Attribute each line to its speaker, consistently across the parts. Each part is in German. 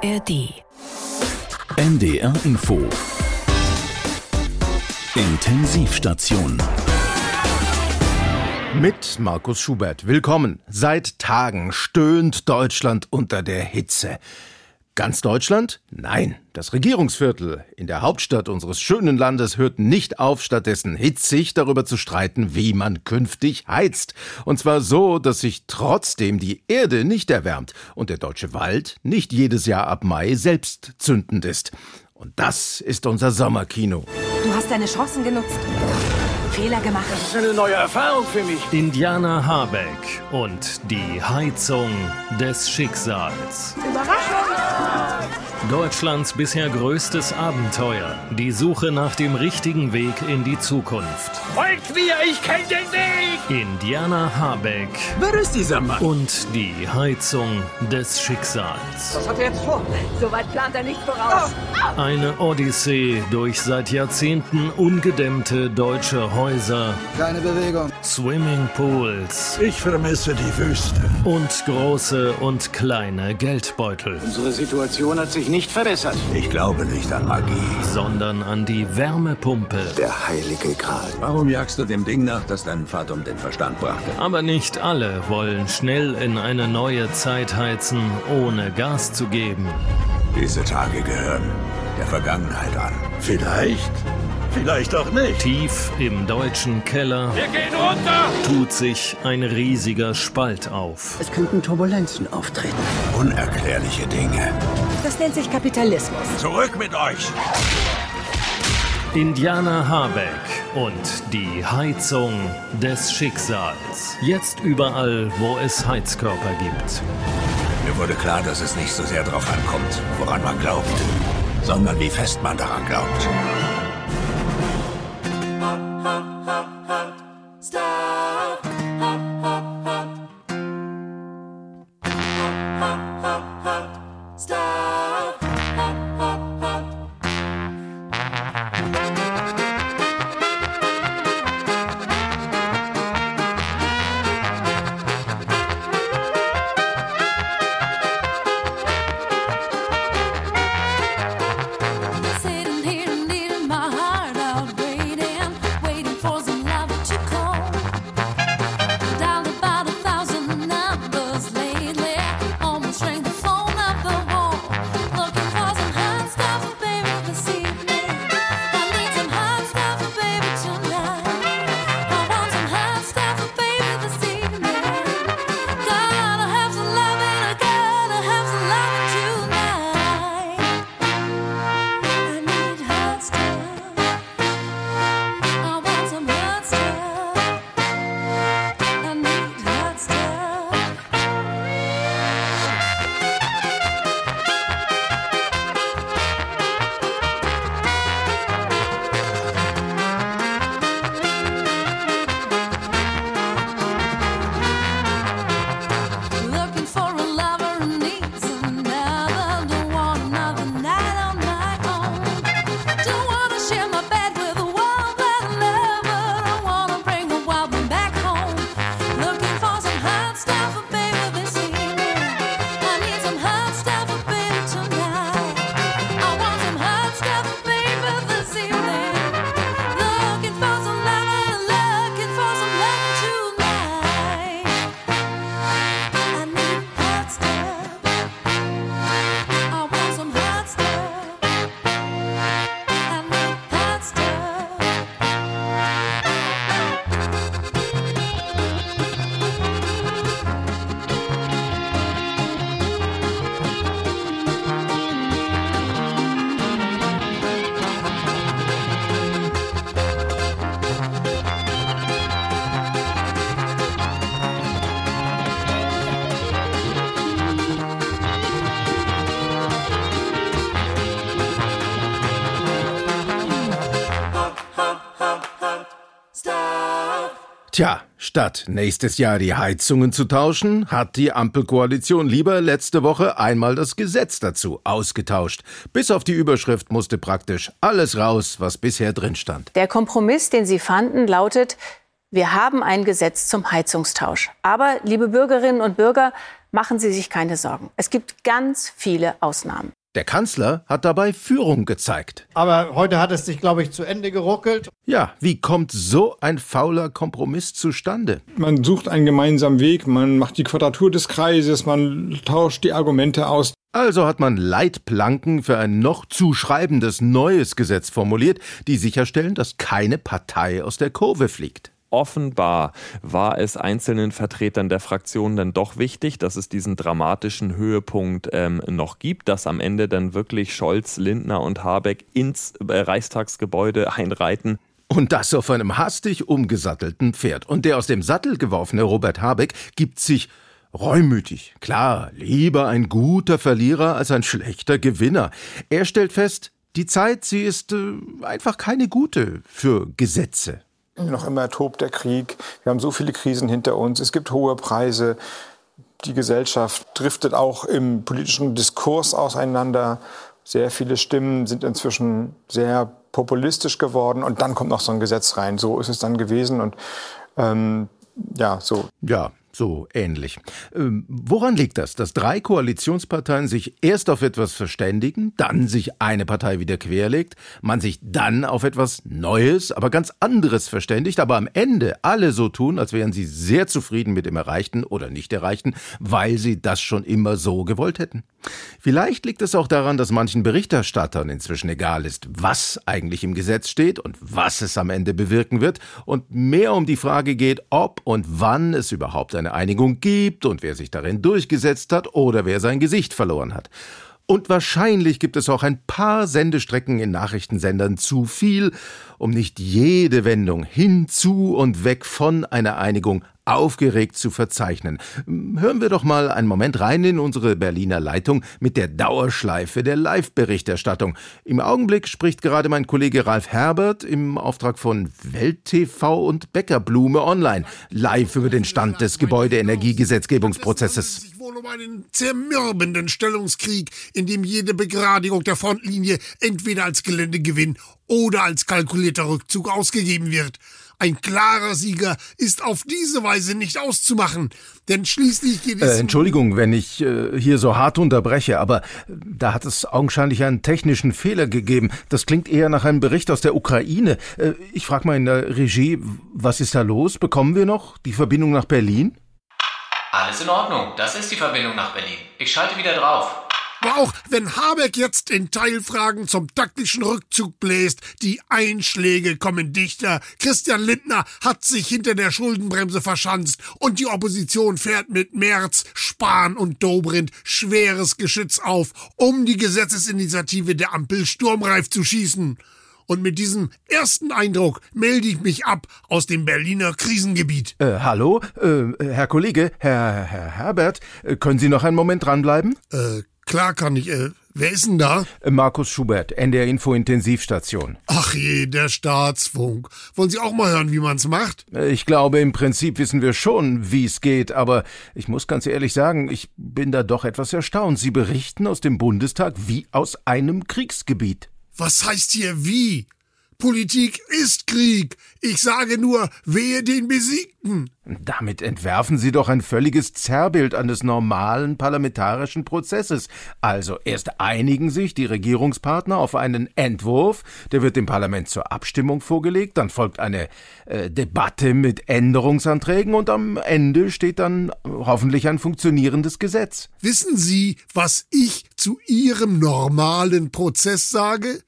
Speaker 1: ARD.
Speaker 2: NDR Info. Intensivstation.
Speaker 3: Mit Markus Schubert. Willkommen. Seit Tagen stöhnt Deutschland unter der Hitze. Ganz Deutschland? Nein. Das Regierungsviertel in der Hauptstadt unseres schönen Landes hört nicht auf, stattdessen hitzig darüber zu streiten, wie man künftig heizt. Und zwar so, dass sich trotzdem die Erde nicht erwärmt und der deutsche Wald nicht jedes Jahr ab Mai selbst zündend ist. Und das ist unser Sommerkino.
Speaker 4: Du hast deine Chancen genutzt. Fehler gemacht.
Speaker 5: Das ist eine neue Erfahrung für mich.
Speaker 6: Indianer Habeck und die Heizung des Schicksals.
Speaker 4: Überraschung!
Speaker 6: Deutschlands bisher größtes Abenteuer. Die Suche nach dem richtigen Weg in die Zukunft.
Speaker 5: Folgt mir, ich kenne den Weg!
Speaker 6: Indianer Habeck
Speaker 5: Wer ist dieser Mann?
Speaker 6: und die Heizung des Schicksals.
Speaker 5: Was hat er jetzt vor?
Speaker 4: Soweit plant er nicht voraus.
Speaker 6: Eine Odyssee durch seit Jahrzehnten ungedämmte deutsche Häuser,
Speaker 7: Keine Bewegung.
Speaker 6: Swimmingpools
Speaker 7: Ich vermisse die Wüste.
Speaker 6: und große und kleine Geldbeutel,
Speaker 5: Unsere Situation hat sich nicht verbessert.
Speaker 7: Ich glaube nicht an Magie.
Speaker 6: sondern an die Wärmepumpe.
Speaker 5: Der heilige Gral.
Speaker 7: Warum jagst du dem Ding nach, das deinen Vater um den Verstand brachte?
Speaker 6: Aber nicht alle wollen schnell in eine neue Zeit heizen, ohne Gas zu geben.
Speaker 7: Diese Tage gehören der Vergangenheit an. Vielleicht, vielleicht auch nicht.
Speaker 6: Tief im deutschen Keller
Speaker 5: Wir gehen runter!
Speaker 6: tut sich ein riesiger Spalt auf.
Speaker 8: Es könnten Turbulenzen auftreten.
Speaker 7: Unerklärliche Dinge.
Speaker 4: Das nennt sich Kapitalismus.
Speaker 7: Zurück mit euch!
Speaker 6: Indianer Habeck und die Heizung des Schicksals. Jetzt überall, wo es Heizkörper gibt.
Speaker 7: Mir wurde klar, dass es nicht so sehr darauf ankommt, woran man glaubt, sondern wie fest man daran glaubt.
Speaker 3: Statt nächstes Jahr die Heizungen zu tauschen, hat die Ampelkoalition lieber letzte Woche einmal das Gesetz dazu ausgetauscht. Bis auf die Überschrift musste praktisch alles raus, was bisher drin stand.
Speaker 9: Der Kompromiss, den sie fanden, lautet, Wir haben ein Gesetz zum Heizungstausch. Aber, liebe Bürgerinnen und Bürger, machen Sie sich keine Sorgen. Es gibt ganz viele Ausnahmen.
Speaker 3: Der Kanzler hat dabei Führung gezeigt.
Speaker 10: Aber heute hat es sich, glaube ich, zu Ende geruckelt.
Speaker 3: Ja, wie kommt so ein fauler Kompromiss zustande?
Speaker 11: Man sucht einen gemeinsamen Weg, man macht die Quadratur des Kreises, man tauscht die Argumente aus.
Speaker 3: Also hat man Leitplanken für ein noch zu schreibendes neues Gesetz formuliert, die sicherstellen, dass keine Partei aus der Kurve fliegt.
Speaker 12: Offenbar war es einzelnen Vertretern der Fraktion dann doch wichtig, dass es diesen dramatischen Höhepunkt ähm, noch gibt, dass am Ende dann wirklich Scholz, Lindner und Habeck ins äh, Reichstagsgebäude einreiten.
Speaker 3: Und das auf einem hastig umgesattelten Pferd. Und der aus dem Sattel geworfene Robert Habeck gibt sich reumütig. Klar, lieber ein guter Verlierer als ein schlechter Gewinner. Er stellt fest, die Zeit, sie ist äh, einfach keine gute für Gesetze.
Speaker 11: Noch immer tobt der Krieg. Wir haben so viele Krisen hinter uns. Es gibt hohe Preise. Die Gesellschaft driftet auch im politischen Diskurs auseinander. Sehr viele Stimmen sind inzwischen sehr populistisch geworden. Und dann kommt noch so ein Gesetz rein. So ist es dann gewesen. Und ähm, ja, so.
Speaker 3: Ja, so ähnlich. Ähm, woran liegt das, dass drei Koalitionsparteien sich erst auf etwas verständigen, dann sich eine Partei wieder querlegt, man sich dann auf etwas Neues, aber ganz anderes verständigt, aber am Ende alle so tun, als wären sie sehr zufrieden mit dem Erreichten oder nicht Erreichten, weil sie das schon immer so gewollt hätten? Vielleicht liegt es auch daran, dass manchen Berichterstattern inzwischen egal ist, was eigentlich im Gesetz steht und was es am Ende bewirken wird und mehr um die Frage geht, ob und wann es überhaupt eine Einigung gibt und wer sich darin durchgesetzt hat oder wer sein Gesicht verloren hat. Und wahrscheinlich gibt es auch ein paar Sendestrecken in Nachrichtensendern zu viel, um nicht jede Wendung hinzu und weg von einer Einigung aufgeregt zu verzeichnen. Hören wir doch mal einen Moment rein in unsere Berliner Leitung mit der Dauerschleife der Live-Berichterstattung. Im Augenblick spricht gerade mein Kollege Ralf Herbert im Auftrag von Welt TV und Bäckerblume Online live über den Stand des Gebäudeenergiegesetzgebungsprozesses
Speaker 13: wohl um einen zermürbenden Stellungskrieg, in dem jede Begradigung der Frontlinie entweder als Geländegewinn oder als kalkulierter Rückzug ausgegeben wird. Ein klarer Sieger ist auf diese Weise nicht auszumachen, denn schließlich geht es.
Speaker 3: Äh, Entschuldigung, wenn ich äh, hier so hart unterbreche, aber da hat es augenscheinlich einen technischen Fehler gegeben. Das klingt eher nach einem Bericht aus der Ukraine. Äh, ich frage mal in der Regie, was ist da los? Bekommen wir noch die Verbindung nach Berlin?
Speaker 14: Alles in Ordnung, das ist die Verbindung nach Berlin. Ich schalte wieder drauf.
Speaker 13: Aber auch wenn Habeck jetzt in Teilfragen zum taktischen Rückzug bläst, die Einschläge kommen dichter. Christian Lindner hat sich hinter der Schuldenbremse verschanzt und die Opposition fährt mit Merz, Spahn und Dobrindt schweres Geschütz auf, um die Gesetzesinitiative der Ampel sturmreif zu schießen. Und mit diesem ersten Eindruck melde ich mich ab aus dem Berliner Krisengebiet.
Speaker 3: Äh, hallo, äh, Herr Kollege, Herr, Herr Herbert, äh, können Sie noch einen Moment dranbleiben?
Speaker 13: Äh, klar kann ich. Äh, wer ist denn da?
Speaker 3: Äh, Markus Schubert, NDR Info Intensivstation.
Speaker 13: Ach je, der Staatsfunk. Wollen Sie auch mal hören, wie man's macht?
Speaker 3: Äh, Ich glaube, im Prinzip wissen wir schon, wie es geht, aber ich muss ganz ehrlich sagen, ich bin da doch etwas erstaunt. Sie berichten aus dem Bundestag wie aus einem Kriegsgebiet.
Speaker 13: Was heißt hier wie? Politik ist Krieg. Ich sage nur, wehe den Besiegten.
Speaker 3: Damit entwerfen Sie doch ein völliges Zerrbild eines normalen parlamentarischen Prozesses. Also erst einigen sich die Regierungspartner auf einen Entwurf, der wird dem Parlament zur Abstimmung vorgelegt, dann folgt eine äh, Debatte mit Änderungsanträgen und am Ende steht dann hoffentlich ein funktionierendes Gesetz.
Speaker 13: Wissen Sie, was ich zu Ihrem normalen Prozess sage?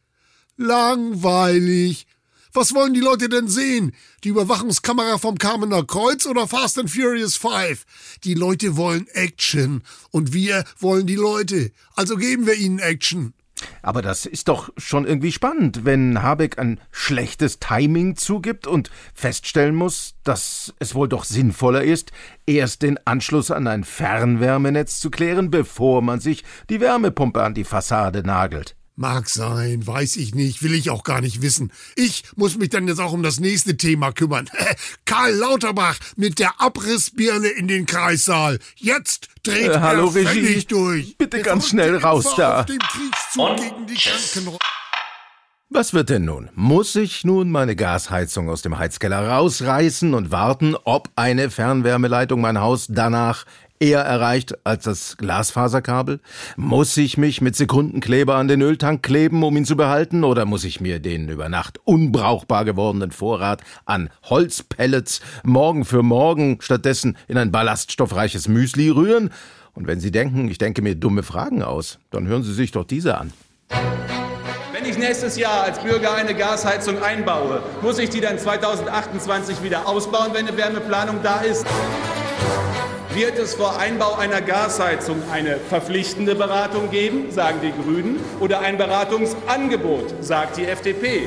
Speaker 13: Langweilig. Was wollen die Leute denn sehen? Die Überwachungskamera vom Kamener Kreuz oder Fast and Furious 5? Die Leute wollen Action und wir wollen die Leute. Also geben wir ihnen Action.
Speaker 3: Aber das ist doch schon irgendwie spannend, wenn Habeck ein schlechtes Timing zugibt und feststellen muss, dass es wohl doch sinnvoller ist, erst den Anschluss an ein Fernwärmenetz zu klären, bevor man sich die Wärmepumpe an die Fassade nagelt.
Speaker 13: Mag sein, weiß ich nicht, will ich auch gar nicht wissen. Ich muss mich dann jetzt auch um das nächste Thema kümmern. Karl Lauterbach mit der Abrissbirne in den Kreissaal. Jetzt dreht
Speaker 3: Äh, hallo,
Speaker 13: er völlig
Speaker 3: Regie.
Speaker 13: durch.
Speaker 3: Bitte
Speaker 13: Der
Speaker 3: ganz schnell raus da. Was wird denn nun? Muss ich nun meine Gasheizung aus dem Heizkeller rausreißen und warten, ob eine Fernwärmeleitung mein Haus danach eher erreicht als das Glasfaserkabel? Muss ich mich mit Sekundenkleber an den Öltank kleben, um ihn zu behalten? Oder muss ich mir den über Nacht unbrauchbar gewordenen Vorrat an Holzpellets morgen für morgen stattdessen in ein ballaststoffreiches Müsli rühren? Und wenn Sie denken, ich denke mir dumme Fragen aus, dann hören Sie sich doch diese an.
Speaker 15: Wenn ich nächstes Jahr als Bürger eine Gasheizung einbaue, muss ich die dann 2028 wieder ausbauen, wenn eine Wärmeplanung da ist? Wird es vor Einbau einer Gasheizung eine verpflichtende Beratung geben, sagen die Grünen, oder ein Beratungsangebot, sagt die FDP?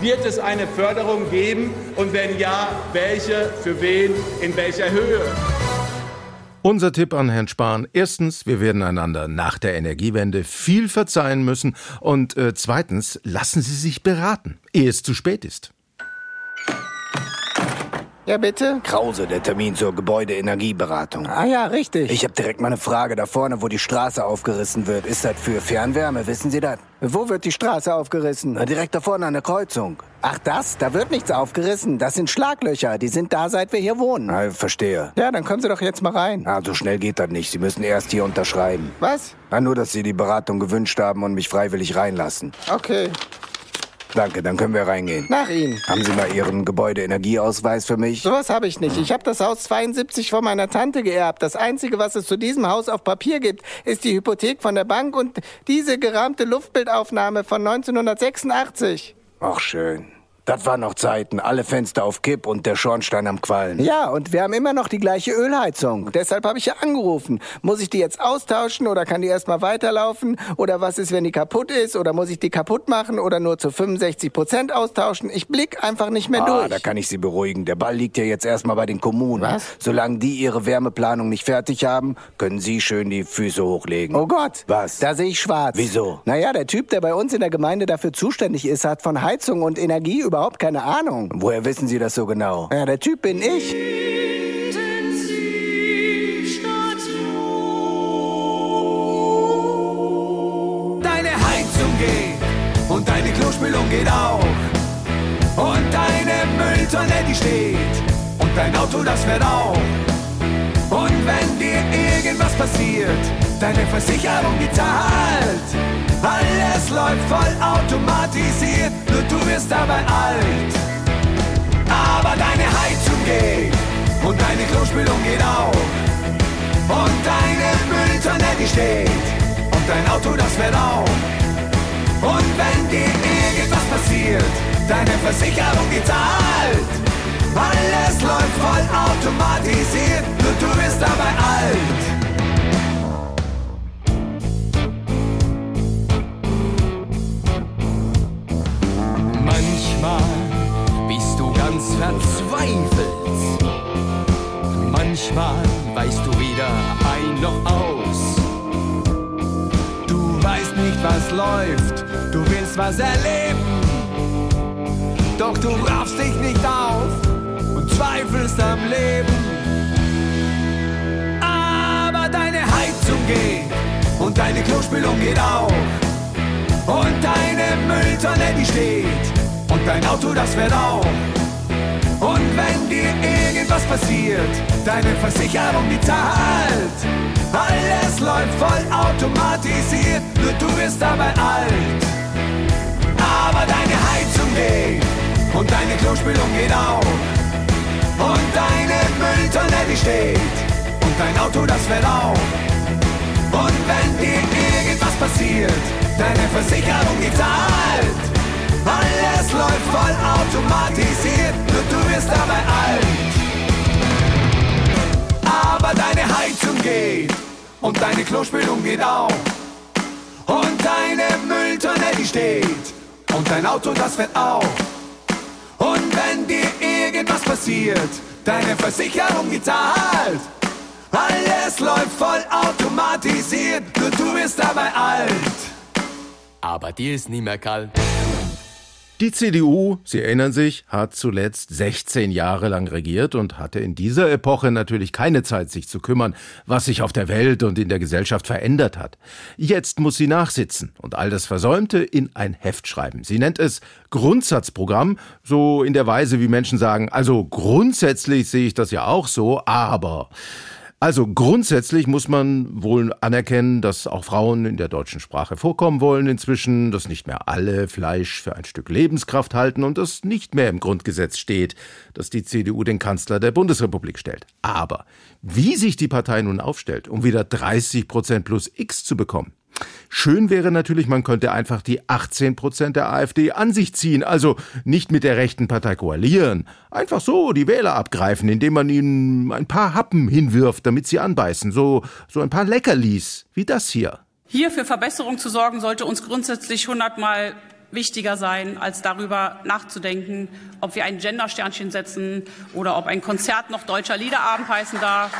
Speaker 15: Wird es eine Förderung geben und wenn ja, welche, für wen, in welcher Höhe?
Speaker 3: Unser Tipp an Herrn Spahn. Erstens, wir werden einander nach der Energiewende viel verzeihen müssen. Und äh, zweitens, lassen Sie sich beraten, ehe es zu spät ist.
Speaker 16: Ja, bitte?
Speaker 5: Krause, der Termin zur Gebäudeenergieberatung.
Speaker 16: Ah ja, richtig.
Speaker 5: Ich habe direkt mal eine Frage da vorne, wo die Straße aufgerissen wird. Ist das für Fernwärme, wissen Sie das?
Speaker 16: Wo wird die Straße aufgerissen?
Speaker 5: Na, direkt da vorne an der Kreuzung.
Speaker 16: Ach das? Da wird nichts aufgerissen. Das sind Schlaglöcher. Die sind da, seit wir hier wohnen.
Speaker 5: Na, verstehe.
Speaker 16: Ja, dann kommen Sie doch jetzt mal rein.
Speaker 5: Ah, so schnell geht das nicht. Sie müssen erst hier unterschreiben.
Speaker 16: Was?
Speaker 5: Na, nur, dass Sie die Beratung gewünscht haben und mich freiwillig reinlassen.
Speaker 16: Okay.
Speaker 5: Danke, dann können wir reingehen.
Speaker 16: Nach Ihnen.
Speaker 5: Haben Sie mal Ihren Gebäudeenergieausweis für mich?
Speaker 16: Sowas habe ich nicht. Ich habe das Haus 72 von meiner Tante geerbt. Das Einzige, was es zu diesem Haus auf Papier gibt, ist die Hypothek von der Bank und diese gerahmte Luftbildaufnahme von 1986.
Speaker 5: Ach, schön. Das waren noch Zeiten. Alle Fenster auf Kipp und der Schornstein am Quallen.
Speaker 16: Ja, und wir haben immer noch die gleiche Ölheizung. Deshalb habe ich ja angerufen. Muss ich die jetzt austauschen oder kann die erstmal weiterlaufen? Oder was ist, wenn die kaputt ist? Oder muss ich die kaputt machen oder nur zu 65 Prozent austauschen? Ich blick einfach nicht mehr
Speaker 5: ah,
Speaker 16: durch.
Speaker 5: da kann ich Sie beruhigen. Der Ball liegt ja jetzt erstmal bei den Kommunen.
Speaker 16: Was?
Speaker 5: Solange die ihre Wärmeplanung nicht fertig haben, können Sie schön die Füße hochlegen.
Speaker 16: Oh Gott.
Speaker 5: Was?
Speaker 16: Da sehe ich schwarz.
Speaker 5: Wieso?
Speaker 16: Naja, der Typ, der bei uns in der Gemeinde dafür zuständig ist, hat von Heizung und Energie überhaupt keine Ahnung.
Speaker 5: Woher wissen Sie das so genau?
Speaker 16: Ja, der Typ bin ich.
Speaker 17: Deine Heizung geht und deine Klospülung geht auch. Und deine Mülltonne, die steht. Und dein Auto, das fährt auch. Deine Versicherung, die zahlt. Alles läuft voll automatisiert, nur du wirst dabei alt. Aber deine Heizung geht und deine Klospülung geht auch. Und deine Mülltonne, die steht. Und dein Auto, das fährt auch. Und wenn dir irgendwas passiert, deine Versicherung, die zahlt. Alles läuft voll automatisiert, nur du wirst dabei alt. Manchmal bist du ganz verzweifelt. Manchmal weißt du weder ein noch aus. Du weißt nicht, was läuft, du willst was erleben. Doch du raffst dich nicht auf und zweifelst am Leben. Aber deine Heizung geht und deine Klospülung geht auch. Und deine Mülltonne, die steht. Und dein Auto, das fährt auch. Und wenn dir irgendwas passiert, deine Versicherung, die zahlt. Alles läuft voll automatisiert, nur du wirst dabei alt. Aber deine Heizung geht und deine Klospülung geht auch. Und deine Mülltonne, die steht. Und dein Auto, das fährt auch. Und wenn dir irgendwas passiert, deine Versicherung, die zahlt. Alles läuft voll automatisiert, nur du wirst dabei alt. Aber deine Heizung geht und deine Klospülung geht auch. Und deine Mülltonne, die steht. Und dein Auto, das fährt auch. Und wenn dir irgendwas passiert, deine Versicherung, die zahlt. Alles läuft voll automatisiert, nur du wirst dabei alt. Aber dir ist nie mehr kalt.
Speaker 3: Die CDU, Sie erinnern sich, hat zuletzt 16 Jahre lang regiert und hatte in dieser Epoche natürlich keine Zeit, sich zu kümmern, was sich auf der Welt und in der Gesellschaft verändert hat. Jetzt muss sie nachsitzen und all das Versäumte in ein Heft schreiben. Sie nennt es Grundsatzprogramm, so in der Weise, wie Menschen sagen, also grundsätzlich sehe ich das ja auch so, aber. Also grundsätzlich muss man wohl anerkennen, dass auch Frauen in der deutschen Sprache vorkommen wollen inzwischen, dass nicht mehr alle Fleisch für ein Stück Lebenskraft halten und dass nicht mehr im Grundgesetz steht, dass die CDU den Kanzler der Bundesrepublik stellt. Aber wie sich die Partei nun aufstellt, um wieder 30 Prozent plus X zu bekommen, Schön wäre natürlich, man könnte einfach die 18 Prozent der AfD an sich ziehen, also nicht mit der rechten Partei koalieren. Einfach so die Wähler abgreifen, indem man ihnen ein paar Happen hinwirft, damit sie anbeißen. So, so ein paar Leckerlis, wie das hier.
Speaker 18: Hier für Verbesserung zu sorgen, sollte uns grundsätzlich hundertmal wichtiger sein, als darüber nachzudenken, ob wir ein Gendersternchen setzen oder ob ein Konzert noch deutscher Liederabend heißen darf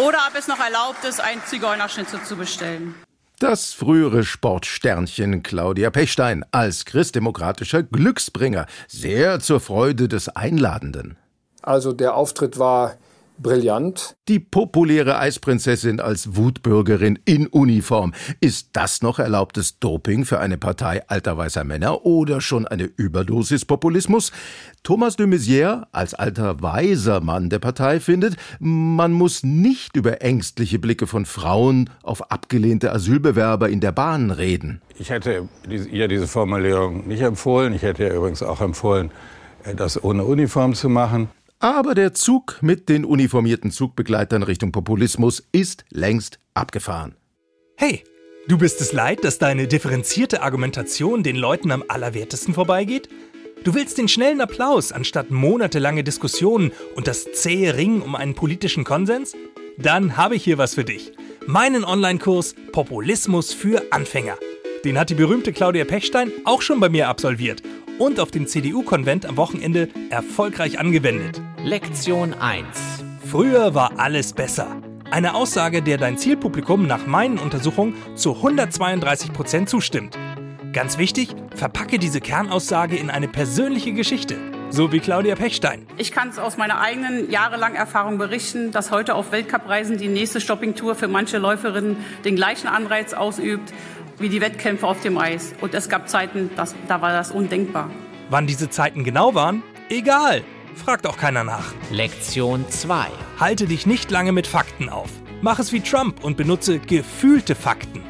Speaker 18: oder ob es noch erlaubt ist, einen Zigeunerschnitzel zu bestellen.
Speaker 3: Das frühere Sportsternchen Claudia Pechstein als christdemokratischer Glücksbringer, sehr zur Freude des Einladenden.
Speaker 11: Also der Auftritt war brillant.
Speaker 3: Die populäre Eisprinzessin als Wutbürgerin in Uniform. Ist das noch erlaubtes Doping für eine Partei alter weißer Männer oder schon eine Überdosis Populismus? Thomas de Maizière als alter weiser Mann der Partei findet, man muss nicht über ängstliche Blicke von Frauen auf abgelehnte Asylbewerber in der Bahn reden.
Speaker 19: Ich hätte ihr diese Formulierung nicht empfohlen. Ich hätte ihr übrigens auch empfohlen, das ohne Uniform zu machen.
Speaker 3: Aber der Zug mit den uniformierten Zugbegleitern Richtung Populismus ist längst abgefahren.
Speaker 20: Hey, du bist es leid, dass deine differenzierte Argumentation den Leuten am allerwertesten vorbeigeht? Du willst den schnellen Applaus anstatt monatelange Diskussionen und das zähe Ringen um einen politischen Konsens? Dann habe ich hier was für dich. Meinen Online-Kurs Populismus für Anfänger. Den hat die berühmte Claudia Pechstein auch schon bei mir absolviert und auf dem CDU-Konvent am Wochenende erfolgreich angewendet.
Speaker 14: Lektion 1.
Speaker 20: Früher war alles besser. Eine Aussage, der dein Zielpublikum nach meinen Untersuchungen zu 132 Prozent zustimmt. Ganz wichtig, verpacke diese Kernaussage in eine persönliche Geschichte. So wie Claudia Pechstein.
Speaker 18: Ich kann es aus meiner eigenen jahrelangen Erfahrung berichten, dass heute auf Weltcupreisen die nächste Shoppingtour für manche Läuferinnen den gleichen Anreiz ausübt wie die Wettkämpfe auf dem Eis. Und es gab Zeiten, das, da war das undenkbar.
Speaker 20: Wann diese Zeiten genau waren? Egal. Fragt auch keiner nach.
Speaker 14: Lektion 2.
Speaker 20: Halte dich nicht lange mit Fakten auf. Mach es wie Trump und benutze gefühlte Fakten.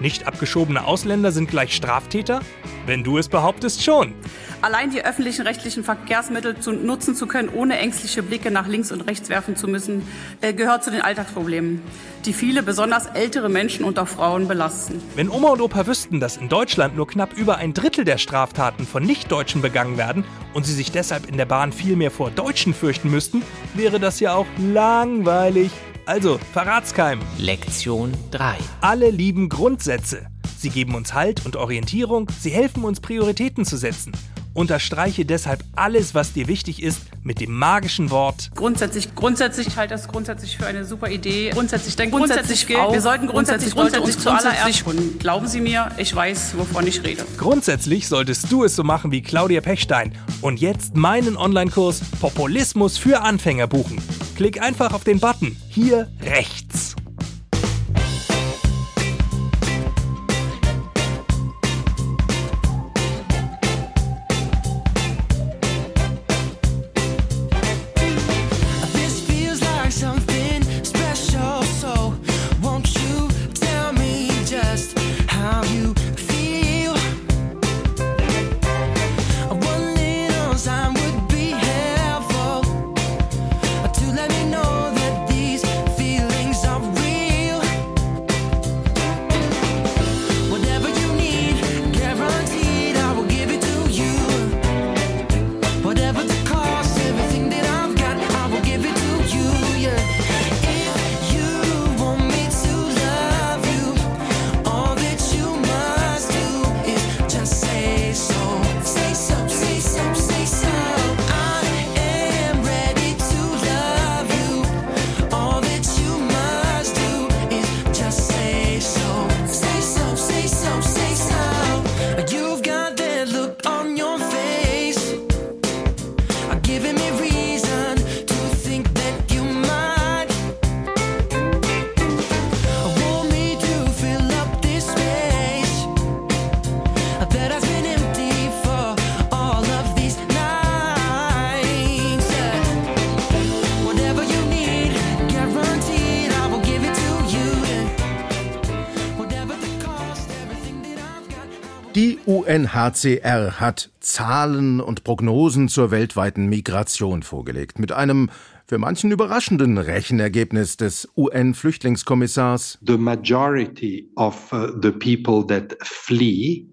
Speaker 20: Nicht abgeschobene Ausländer sind gleich Straftäter? Wenn du es behauptest, schon.
Speaker 18: Allein die öffentlichen rechtlichen Verkehrsmittel zu nutzen zu können, ohne ängstliche Blicke nach links und rechts werfen zu müssen, äh, gehört zu den Alltagsproblemen, die viele, besonders ältere Menschen und auch Frauen belasten.
Speaker 20: Wenn Oma und Opa wüssten, dass in Deutschland nur knapp über ein Drittel der Straftaten von Nichtdeutschen begangen werden und sie sich deshalb in der Bahn viel mehr vor Deutschen fürchten müssten, wäre das ja auch langweilig. Also, Verratskeim.
Speaker 14: Lektion 3.
Speaker 20: Alle lieben Grundsätze. Sie geben uns Halt und Orientierung, sie helfen uns Prioritäten zu setzen. Unterstreiche deshalb alles, was dir wichtig ist, mit dem magischen Wort.
Speaker 18: Grundsätzlich, grundsätzlich, ich halte das grundsätzlich für eine super Idee. Grundsätzlich, denn grundsätzlich,
Speaker 20: Grundsätzlich auch.
Speaker 18: wir sollten grundsätzlich,
Speaker 20: Grundsätzlich,
Speaker 18: grundsätzlich,
Speaker 20: grundsätzlich,
Speaker 18: glauben Sie mir, ich weiß, wovon ich rede.
Speaker 20: Grundsätzlich solltest du es so machen wie Claudia Pechstein und jetzt meinen Online-Kurs Populismus für Anfänger buchen. Klick einfach auf den Button hier rechts.
Speaker 3: UNHCR hat Zahlen und Prognosen zur weltweiten Migration vorgelegt. Mit einem für manchen überraschenden Rechenergebnis des UN-Flüchtlingskommissars.
Speaker 21: The majority of uh, the people that flee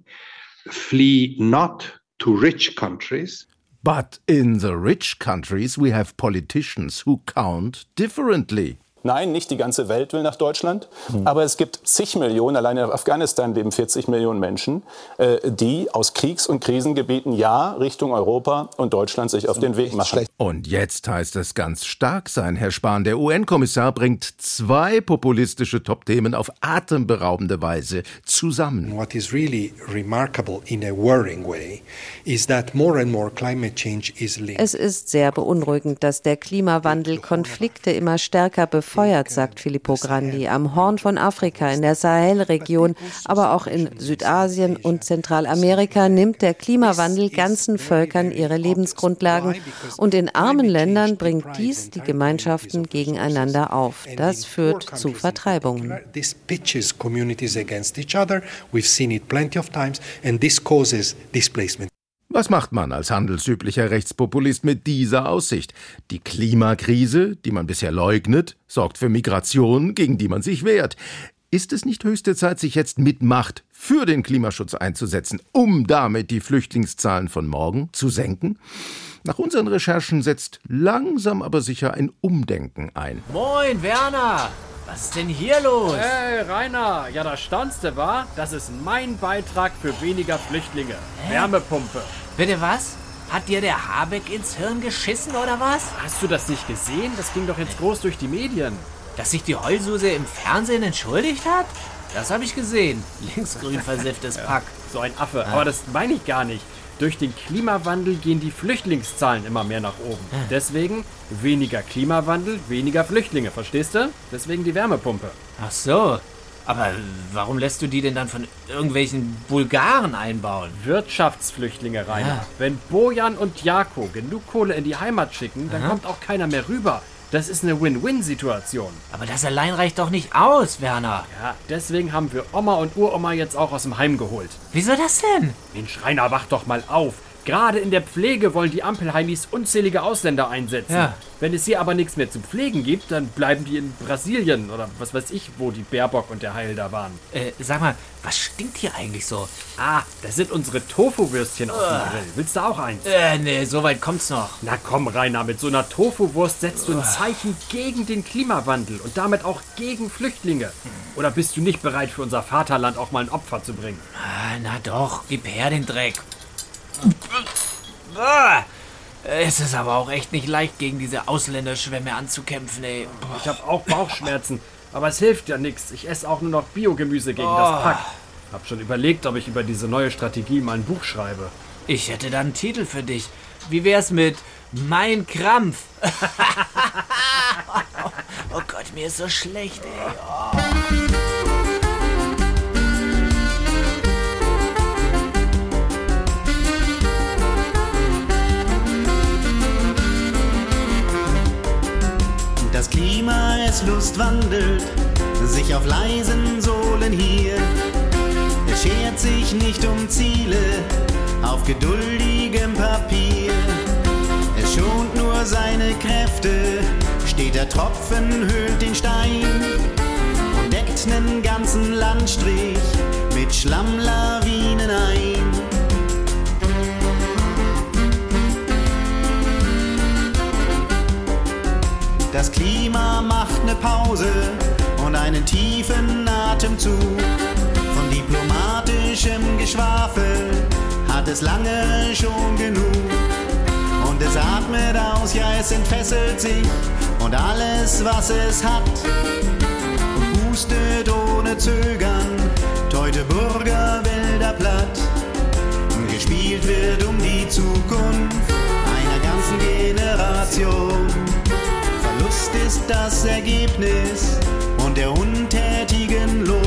Speaker 21: flee not to rich countries.
Speaker 3: But in the rich countries we have politicians who count differently.
Speaker 22: Nein, nicht die ganze Welt will nach Deutschland, aber es gibt zig Millionen, allein in Afghanistan leben 40 Millionen Menschen, äh, die aus Kriegs- und Krisengebieten ja Richtung Europa und Deutschland sich auf den Weg machen.
Speaker 3: Und jetzt heißt es ganz stark sein, Herr Spahn. Der UN-Kommissar bringt zwei populistische Top-Themen auf atemberaubende Weise zusammen.
Speaker 23: What is really remarkable in a worrying way is that more and more climate change is linked.
Speaker 24: Es ist sehr beunruhigend, dass der Klimawandel Konflikte immer stärker befeuert, sagt Filippo Grandi, am Horn von Afrika, in der Sahelregion, aber auch in Südasien und Zentralamerika nimmt der Klimawandel ganzen Völkern ihre Lebensgrundlagen und in armen Ländern bringt dies die Gemeinschaften gegeneinander auf. Das führt zu Vertreibungen.
Speaker 23: We've seen it plenty of times, and this causes displacement.
Speaker 3: Was macht man als handelsüblicher Rechtspopulist mit dieser Aussicht? Die Klimakrise, die man bisher leugnet, sorgt für Migration, gegen die man sich wehrt. Ist es nicht höchste Zeit, sich jetzt mit Macht für den Klimaschutz einzusetzen, um damit die Flüchtlingszahlen von morgen zu senken? Nach unseren Recherchen setzt langsam aber sicher ein Umdenken ein.
Speaker 25: Moin, Werner! Was ist denn hier los?
Speaker 26: Hey, Rainer, ja, da standst du, wa? Das ist mein Beitrag für weniger Flüchtlinge. Wärmepumpe.
Speaker 25: Bitte was? Hat dir der Habeck ins Hirn geschissen oder was?
Speaker 26: Hast du das nicht gesehen? Das ging doch jetzt groß durch die Medien.
Speaker 25: Dass sich die Heulsuse im Fernsehen entschuldigt hat? Das habe ich gesehen. Linksgrün versifftes Pack.
Speaker 26: So ein Affe. Aber das meine ich gar nicht. Durch den Klimawandel gehen die Flüchtlingszahlen immer mehr nach oben. Deswegen weniger Klimawandel, weniger Flüchtlinge, verstehst du? Deswegen die Wärmepumpe.
Speaker 25: Ach so. Aber warum lässt du die denn dann von irgendwelchen Bulgaren einbauen?
Speaker 26: Wirtschaftsflüchtlinge, Rainer.
Speaker 25: Ja.
Speaker 26: Wenn Bojan und Jako genug Kohle in die Heimat schicken, dann
Speaker 25: Aha.
Speaker 26: kommt auch keiner mehr rüber. Das ist eine Win-Win-Situation.
Speaker 25: Aber das allein reicht doch nicht aus, Werner.
Speaker 26: Ja, deswegen haben wir Oma und Uroma jetzt auch aus dem Heim geholt.
Speaker 25: Wieso das denn?
Speaker 26: Mensch, Rainer, wach doch mal auf. Gerade in der Pflege wollen die Ampelheimis unzählige Ausländer einsetzen.
Speaker 25: Ja.
Speaker 26: Wenn es hier aber nichts mehr zum Pflegen gibt, dann bleiben die in Brasilien oder was weiß ich, wo die Baerbock und der Heil da waren.
Speaker 25: Äh, sag mal, was stinkt hier eigentlich so?
Speaker 26: Ah, das sind unsere Tofu-Würstchen aus dem. Grill. Willst du auch eins?
Speaker 25: Äh, nee, so weit kommt's noch.
Speaker 26: Na komm, Rainer, mit so einer Tofu-Wurst setzt du ein Zeichen gegen den Klimawandel und damit auch gegen Flüchtlinge. Oder bist du nicht bereit, für unser Vaterland auch mal ein Opfer zu bringen?
Speaker 25: Ah, na doch, gib her den Dreck. Ah, Es ist aber auch echt nicht leicht, gegen diese Ausländerschwämme anzukämpfen, ey.
Speaker 26: Ich habe auch Bauchschmerzen, aber es hilft ja nichts. Ich esse auch nur noch Biogemüse gegen
Speaker 25: Oh.
Speaker 26: das Pack. Hab schon überlegt, ob ich über diese neue Strategie mal ein Buch schreibe.
Speaker 25: Ich hätte da einen Titel für dich. Wie wär's mit Mein Krampf? oh Gott, mir ist so schlecht, ey. Oh.
Speaker 27: Das Klima es Lust wandelt, sich auf leisen Sohlen hier. Es schert sich nicht um Ziele auf geduldigem Papier. Es schont nur seine Kräfte, steht der Tropfen, höhlt den Stein und deckt nen ganzen Landstrich mit Schlammlawinen ein. Tiefen Atemzug. Von diplomatischem Geschwafel hat es lange schon genug. Und es atmet aus, ja es entfesselt sich und alles was es hat. Und hustet ohne Zögern, Teutoburger Wälder platt. Gespielt wird um die Zukunft einer ganzen Generation. Verlust ist das Ergebnis und der Untätigen Lohn.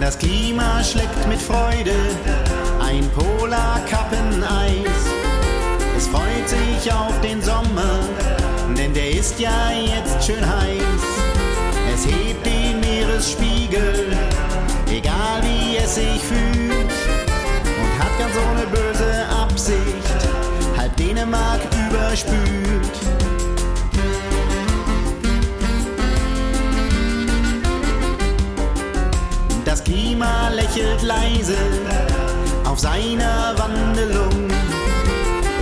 Speaker 27: Das Klima schlägt mit Freude ein Polarkappeneis. Es freut sich auf den Sommer, denn der ist ja jetzt schön heiß. Es hebt den Meeresspiegel, egal wie es sich fühlt. Dänemark überspült. Das Klima lächelt leise auf seiner Wandelung.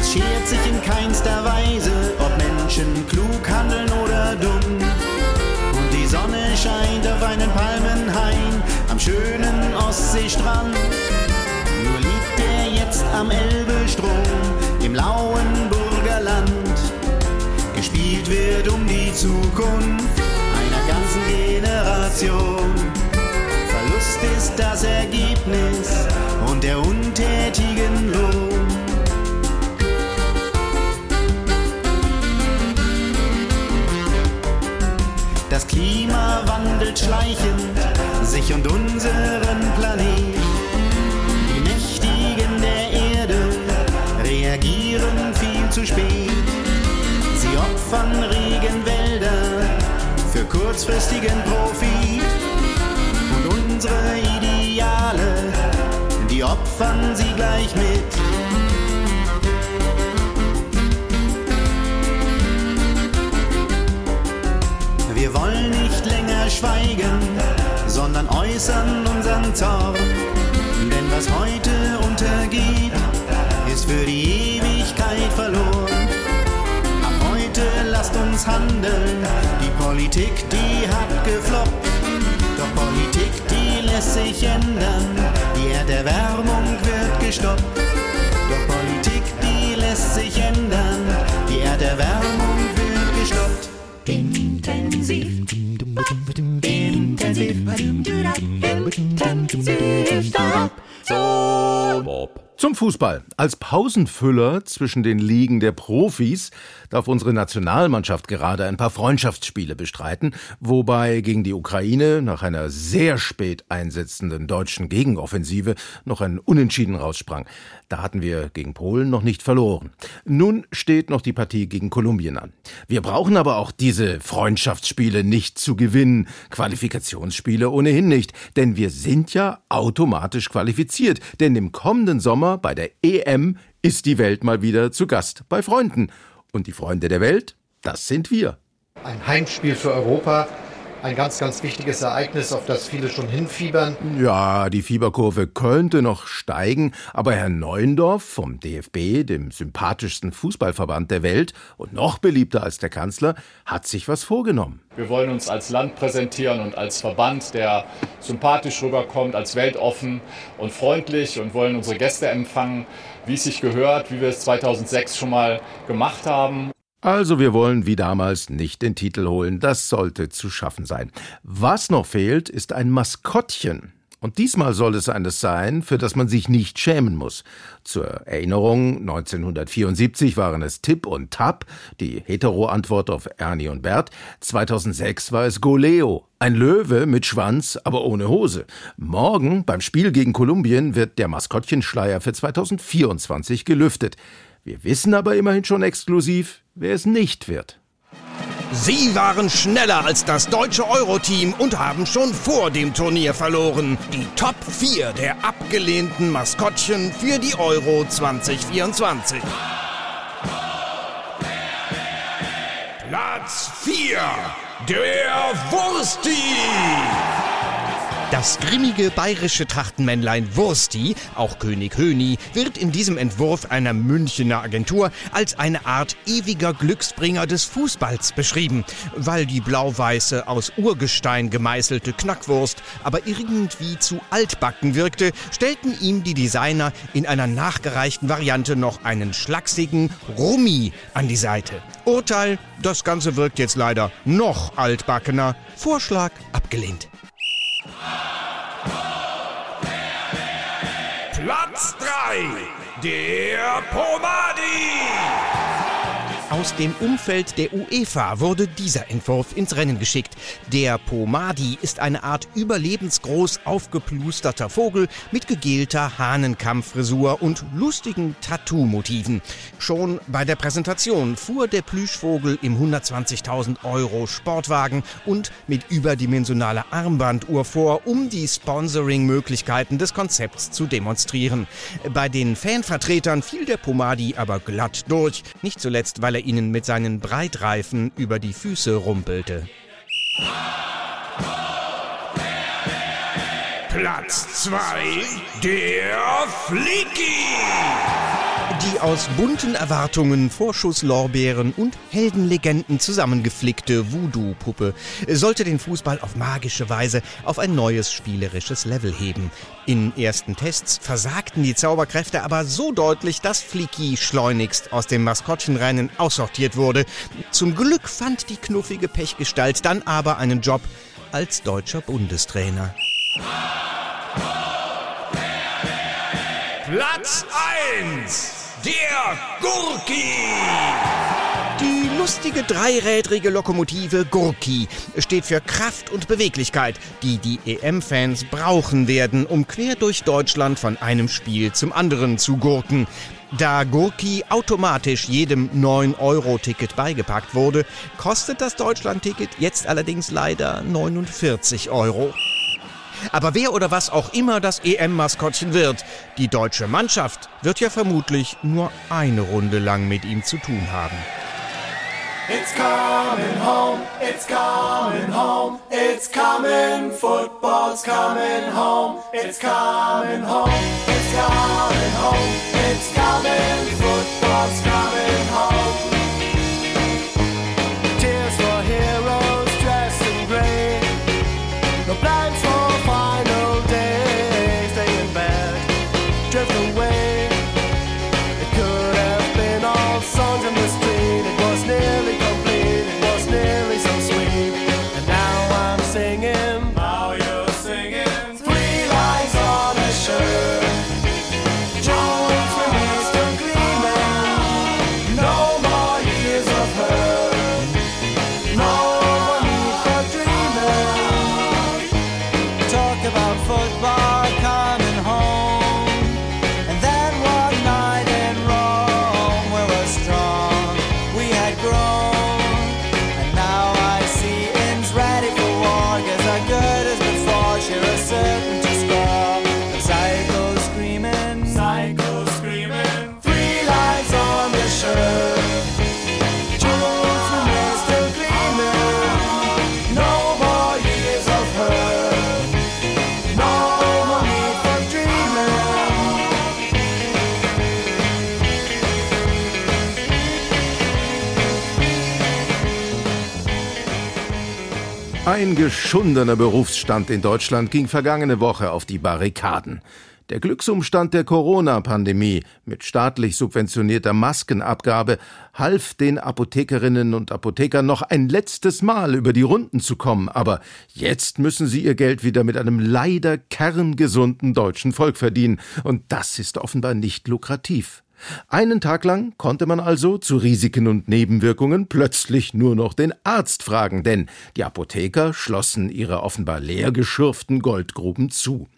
Speaker 27: Es schert sich in keinster Weise, ob Menschen klug handeln oder dumm. Und die Sonne scheint auf einen Palmenhain am schönen Ostseestrand. Nur liegt er jetzt am Elbestrom im lauen Burgerland. Gespielt wird um die Zukunft einer ganzen Generation. Verlust ist das Ergebnis und der untätigen Lohn. Das Klima wandelt schleichend sich und unseren Planet. Opfern Regenwälder für kurzfristigen Profit. Und unsere Ideale, die opfern sie gleich mit. Wir wollen nicht länger schweigen, sondern äußern unseren Zorn. Denn was heute untergeht, die lässt sich ändern, die Erderwärmung wird gestoppt. Doch Politik, die lässt sich ändern, die Erderwärmung wird gestoppt. Intensiv. Intensiv.
Speaker 3: Intensiv. Stopp. Zum Fußball. Als Pausenfüller zwischen den Ligen der Profis darf unsere Nationalmannschaft gerade ein paar Freundschaftsspiele bestreiten, wobei gegen die Ukraine nach einer sehr spät einsetzenden deutschen Gegenoffensive noch ein Unentschieden raussprang. Da hatten wir gegen Polen noch nicht verloren. Nun steht noch die Partie gegen Kolumbien an. Wir brauchen aber auch diese Freundschaftsspiele nicht zu gewinnen, Qualifikationsspiele ohnehin nicht, denn wir sind ja automatisch qualifiziert, denn im kommenden Sommer bei der EM ist die Welt mal wieder zu Gast bei Freunden. Und die Freunde der Welt, das sind wir.
Speaker 10: Ein Heimspiel für Europa. Ein ganz, ganz wichtiges Ereignis, auf das viele schon hinfiebern.
Speaker 3: Ja, die Fieberkurve könnte noch steigen, aber Herr Neuendorf vom DFB, dem sympathischsten Fußballverband der Welt und noch beliebter als der Kanzler, hat sich was vorgenommen.
Speaker 28: Wir wollen uns als Land präsentieren und als Verband, der sympathisch rüberkommt, als weltoffen und freundlich und wollen unsere Gäste empfangen, wie es sich gehört, wie wir es 2006 schon mal gemacht haben.
Speaker 3: Also wir wollen wie damals nicht den Titel holen, das sollte zu schaffen sein. Was noch fehlt, ist ein Maskottchen. Und diesmal soll es eines sein, für das man sich nicht schämen muss. Zur Erinnerung, 1974 waren es Tipp und Tap, die Hetero-Antwort auf Ernie und Bert. 2006 war es Goleo, ein Löwe mit Schwanz, aber ohne Hose. Morgen, beim Spiel gegen Kolumbien, wird der Maskottchenschleier für 2024 gelüftet. Wir wissen aber immerhin schon exklusiv, wer es nicht wird.
Speaker 29: Sie waren schneller als das deutsche Euro-Team und haben schon vor dem Turnier verloren. Die Top 4 der abgelehnten Maskottchen für die Euro 2024. Platz 4, der Wursti. Das grimmige bayerische Trachtenmännlein Wursti, auch König Höni, wird in diesem Entwurf einer Münchener Agentur als eine Art ewiger Glücksbringer des Fußballs beschrieben, weil die blau-weiße aus Urgestein gemeißelte Knackwurst aber irgendwie zu altbacken wirkte, stellten ihm die Designer in einer nachgereichten Variante noch einen schlachsigen Rummi an die Seite. Urteil, das Ganze wirkt jetzt leider noch altbackener. Vorschlag abgelehnt. Platz 3, der Pomadi. Aus dem Umfeld der UEFA wurde dieser Entwurf ins Rennen geschickt. Der Pomadi ist eine Art überlebensgroß aufgeplusterter Vogel mit gegelter Hahnenkammfrisur und lustigen Tattoo-Motiven. Schon bei der Präsentation fuhr der Plüschvogel im 120.000 Euro Sportwagen und mit überdimensionaler Armbanduhr vor, um die Sponsoring-Möglichkeiten des Konzepts zu demonstrieren. Bei den Fanvertretern fiel der Pomadi aber glatt durch, nicht zuletzt, weil er ihnen mit seinen Breitreifen über die Füße rumpelte.
Speaker 30: Platz 2, der Flicky.
Speaker 29: Die aus bunten Erwartungen, Vorschusslorbeeren und Heldenlegenden zusammengeflickte Voodoo-Puppe sollte den Fußball auf magische Weise auf ein neues spielerisches Level heben. In ersten Tests versagten die Zauberkräfte aber so deutlich, dass Flicky schleunigst aus dem Maskottchenrennen aussortiert wurde. Zum Glück fand die knuffige Pechgestalt dann aber einen Job als deutscher Bundestrainer.
Speaker 30: Platz 1, der Gurki.
Speaker 29: Die lustige dreirädrige Lokomotive Gurki steht für Kraft und Beweglichkeit, die die EM-Fans brauchen werden, um quer durch Deutschland von einem Spiel zum anderen zu gurken. Da Gurki automatisch jedem 9-Euro-Ticket beigepackt wurde, kostet das Deutschland-Ticket jetzt allerdings leider 49 Euro. Aber wer oder was auch immer das EM-Maskottchen wird, die deutsche Mannschaft wird ja vermutlich nur eine Runde lang mit ihm zu tun haben.
Speaker 31: It's coming home, it's coming home, it's coming, football's coming home, it's coming home, it's coming home, it's coming, football's coming home.
Speaker 3: Ein geschundener Berufsstand in Deutschland ging vergangene Woche auf die Barrikaden. Der Glücksumstand der Corona-Pandemie mit staatlich subventionierter Maskenabgabe half den Apothekerinnen und Apothekern noch ein letztes Mal über die Runden zu kommen, aber jetzt müssen sie ihr Geld wieder mit einem leider kerngesunden deutschen Volk verdienen, und das ist offenbar nicht lukrativ. Einen Tag lang konnte man also zu Risiken und Nebenwirkungen plötzlich nur noch den Arzt fragen, denn die Apotheker schlossen ihre offenbar leer geschürften Goldgruben zu.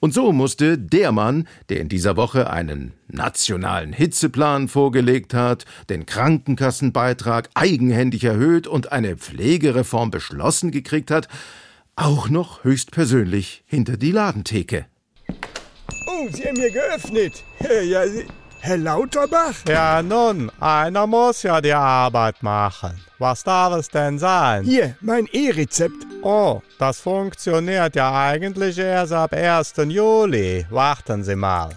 Speaker 3: Und so musste der Mann, der in dieser Woche einen nationalen Hitzeplan vorgelegt hat, den Krankenkassenbeitrag eigenhändig erhöht und eine Pflegereform beschlossen gekriegt hat, auch noch höchstpersönlich hinter die Ladentheke.
Speaker 32: Oh, Sie haben mir geöffnet. Ja, Sie, Herr Lauterbach?
Speaker 33: Ja, nun, einer muss ja die Arbeit machen. Was darf es denn sein?
Speaker 32: Hier, mein E-Rezept.
Speaker 33: Oh, das funktioniert ja eigentlich erst ab 1. Juli. Warten Sie mal.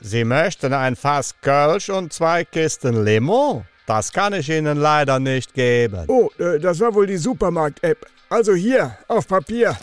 Speaker 33: Sie möchten ein Fass Kölsch und zwei Kisten Limo? Das kann ich Ihnen leider nicht geben.
Speaker 32: Oh, äh, das war wohl die Supermarkt-App. Also hier, auf Papier.